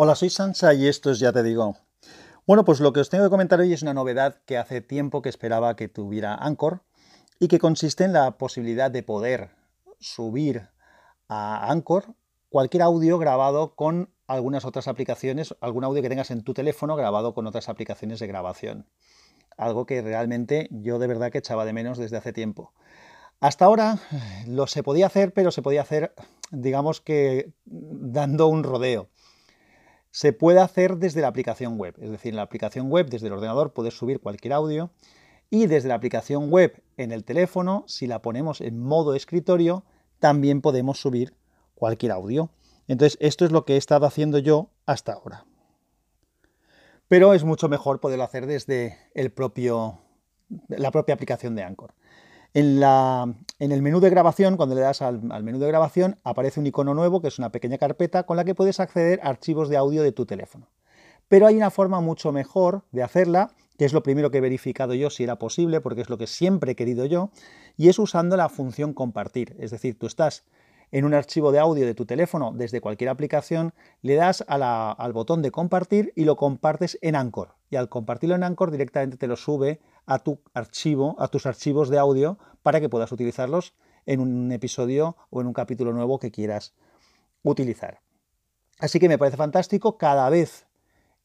Hola, soy Sansa y esto es Ya Te Digo. Bueno, pues lo que os tengo que comentar hoy es una novedad que hace tiempo que esperaba que tuviera Anchor y que consiste en la posibilidad de poder subir a Anchor cualquier audio grabado con algunas otras aplicaciones, algún audio que tengas en tu teléfono grabado con otras aplicaciones de grabación. Algo que realmente yo de verdad que echaba de menos desde hace tiempo. Hasta ahora lo se podía hacer, pero se podía hacer, digamos que dando un rodeo se puede hacer desde la aplicación web. Es decir, en la aplicación web, desde el ordenador, puedes subir cualquier audio y desde la aplicación web en el teléfono, si la ponemos en modo escritorio, también podemos subir cualquier audio. Entonces, esto es lo que he estado haciendo yo hasta ahora. Pero es mucho mejor poderlo hacer desde el propio, la propia aplicación de Anchor. En, la, en, el menú de grabación, cuando le das al, menú de grabación, aparece un icono nuevo que es una pequeña carpeta con la que puedes acceder a archivos de audio de tu teléfono. Pero hay una forma mucho mejor de hacerla, que es lo primero que he verificado yo si era posible, porque es lo que siempre he querido yo, y es usando la función compartir. Es decir, tú estás en un archivo de audio de tu teléfono desde cualquier aplicación, le das al botón de compartir y lo compartes en Anchor. Y al compartirlo en Anchor directamente te lo sube a tu archivo, a tus archivos de audio para que puedas utilizarlos en un episodio o en un capítulo nuevo que quieras utilizar. Así que me parece fantástico, cada vez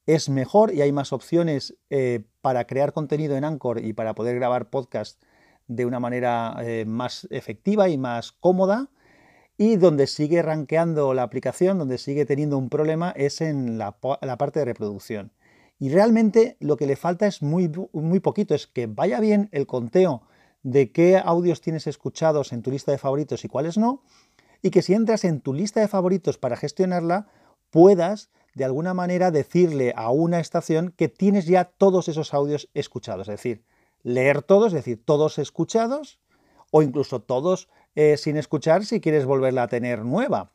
es mejor y hay más opciones eh, para crear contenido en Anchor y para poder grabar podcast de una manera eh, más efectiva y más cómoda. Y donde sigue rankeando la aplicación, donde sigue teniendo un problema, es en la, parte de reproducción. Y realmente lo que le falta es muy, muy poquito, es que vaya bien el conteo de qué audios tienes escuchados en tu lista de favoritos y cuáles no, y que si entras en tu lista de favoritos para gestionarla, puedas de alguna manera decirle a una estación que tienes ya todos esos audios escuchados, es decir, leer todos, es decir, todos escuchados, o incluso todos eh, sin escuchar si quieres volverla a tener nueva.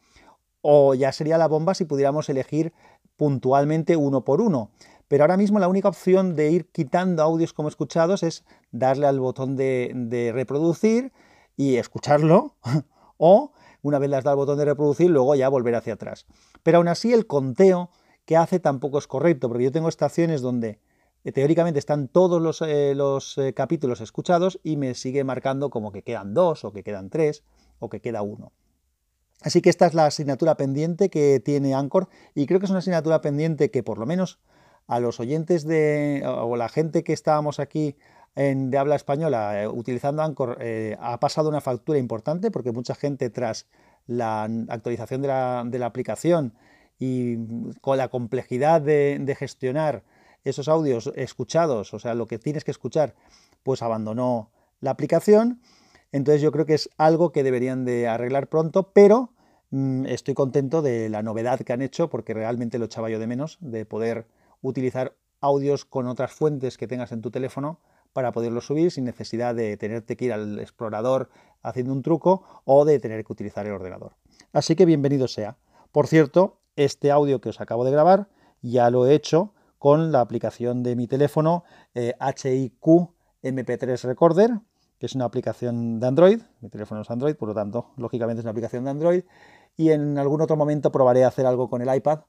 O ya sería la bomba si pudiéramos elegir puntualmente uno por uno. Pero ahora mismo la única opción de ir quitando audios como escuchados es darle al botón de, reproducir y escucharlo. o una vez le has dado al botón de reproducir, luego ya volver hacia atrás. Pero aún así el conteo que hace tampoco es correcto, porque yo tengo estaciones donde eh, teóricamente están todos los, eh, eh, capítulos escuchados y me sigue marcando como que quedan dos o que quedan tres o que queda uno. Así que esta es la asignatura pendiente que tiene Anchor y creo que es una asignatura pendiente que por lo menos a los oyentes de o la gente que estábamos aquí en, de habla española utilizando Anchor ha pasado una factura importante porque mucha gente tras la actualización de la, aplicación y con la complejidad de gestionar esos audios escuchados, o sea, lo que tienes que escuchar, pues abandonó la aplicación. Entonces yo creo que es algo que deberían de arreglar pronto, pero mm, estoy contento de la novedad que han hecho porque realmente lo echaba yo de menos, de poder utilizar audios con otras fuentes que tengas en tu teléfono para poderlos subir sin necesidad de tenerte que ir al explorador haciendo un truco o de tener que utilizar el ordenador. Así que bienvenido sea. Por cierto, este audio que os acabo de grabar ya lo he hecho con la aplicación de mi teléfono HIQ eh, MP3 Recorder, que es una aplicación de Android. Mi teléfono es Android, por lo tanto, lógicamente es una aplicación de Android. Y en algún otro momento probaré hacer algo con el iPad,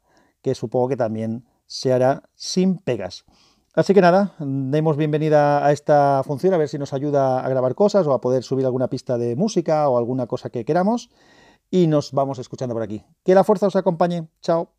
que supongo que también se hará sin pegas. Así que nada, demos bienvenida a esta función, a ver si nos ayuda a grabar cosas o a poder subir alguna pista de música o alguna cosa que queramos. Y nos vamos escuchando por aquí. Que la fuerza os acompañe. Chao.